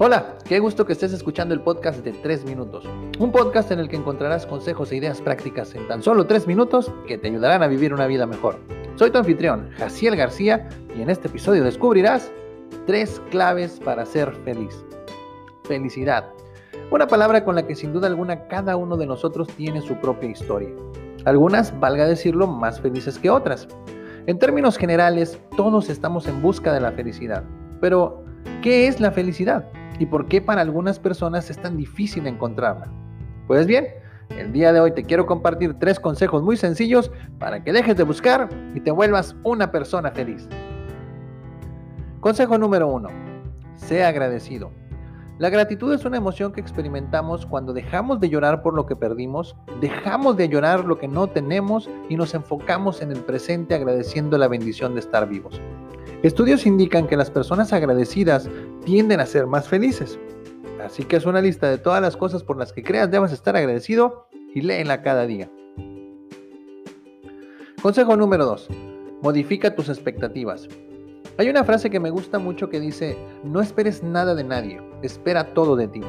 Hola, qué gusto que estés escuchando el podcast de 3 minutos. Un podcast en el que encontrarás consejos e ideas prácticas en tan solo 3 minutos que te ayudarán a vivir una vida mejor. Soy tu anfitrión, Jaciel García, y en este episodio descubrirás tres claves para ser feliz. Felicidad. Una palabra con la que sin duda alguna cada uno de nosotros tiene su propia historia. Algunas, valga decirlo, más felices que otras. En términos generales, todos estamos en busca de la felicidad. Pero, ¿qué es la felicidad? Y por qué para algunas personas es tan difícil encontrarla. Pues bien, el día de hoy te quiero compartir tres consejos muy sencillos para que dejes de buscar y te vuelvas una persona feliz. Consejo número uno. Sea agradecido. La gratitud es una emoción que experimentamos cuando dejamos de llorar por lo que perdimos, dejamos de llorar lo que no tenemos y nos enfocamos en el presente agradeciendo la bendición de estar vivos. Estudios indican que las personas agradecidas tienden a ser más felices. Así que es una lista de todas las cosas por las que creas debas estar agradecido y léela cada día. Consejo número 2. Modifica tus expectativas. Hay una frase que me gusta mucho que dice, no esperes nada de nadie, espera todo de ti.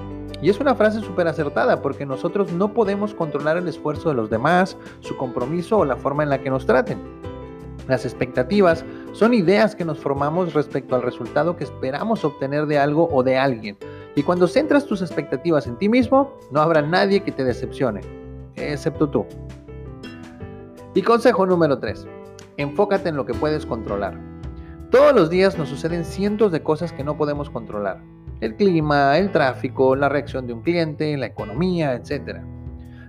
Y es una frase súper acertada porque nosotros no podemos controlar el esfuerzo de los demás, su compromiso o la forma en la que nos traten. Las expectativas son ideas que nos formamos respecto al resultado que esperamos obtener de algo o de alguien. Y cuando centras tus expectativas en ti mismo, no habrá nadie que te decepcione, excepto tú. Y consejo número 3. Enfócate en lo que puedes controlar. Todos los días nos suceden cientos de cosas que no podemos controlar. El clima, el tráfico, la reacción de un cliente, la economía, etc.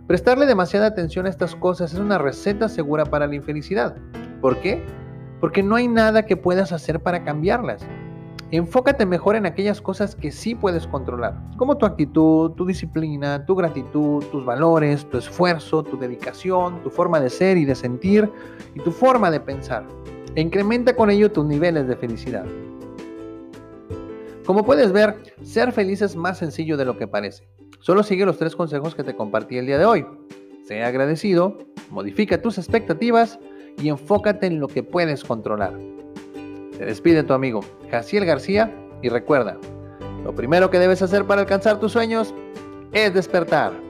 Prestarle demasiada atención a estas cosas es una receta segura para la infelicidad. ¿Por qué? Porque no hay nada que puedas hacer para cambiarlas. Enfócate mejor en aquellas cosas que sí puedes controlar, como tu actitud, tu disciplina, tu gratitud, tus valores, tu esfuerzo, tu dedicación, tu forma de ser y de sentir y tu forma de pensar. E incrementa con ello tus niveles de felicidad. Como puedes ver, ser feliz es más sencillo de lo que parece. Solo sigue los tres consejos que te compartí el día de hoy. Sea agradecido, modifica tus expectativas y enfócate en lo que puedes controlar. Te despide tu amigo Jaciel García y recuerda, lo primero que debes hacer para alcanzar tus sueños es despertar.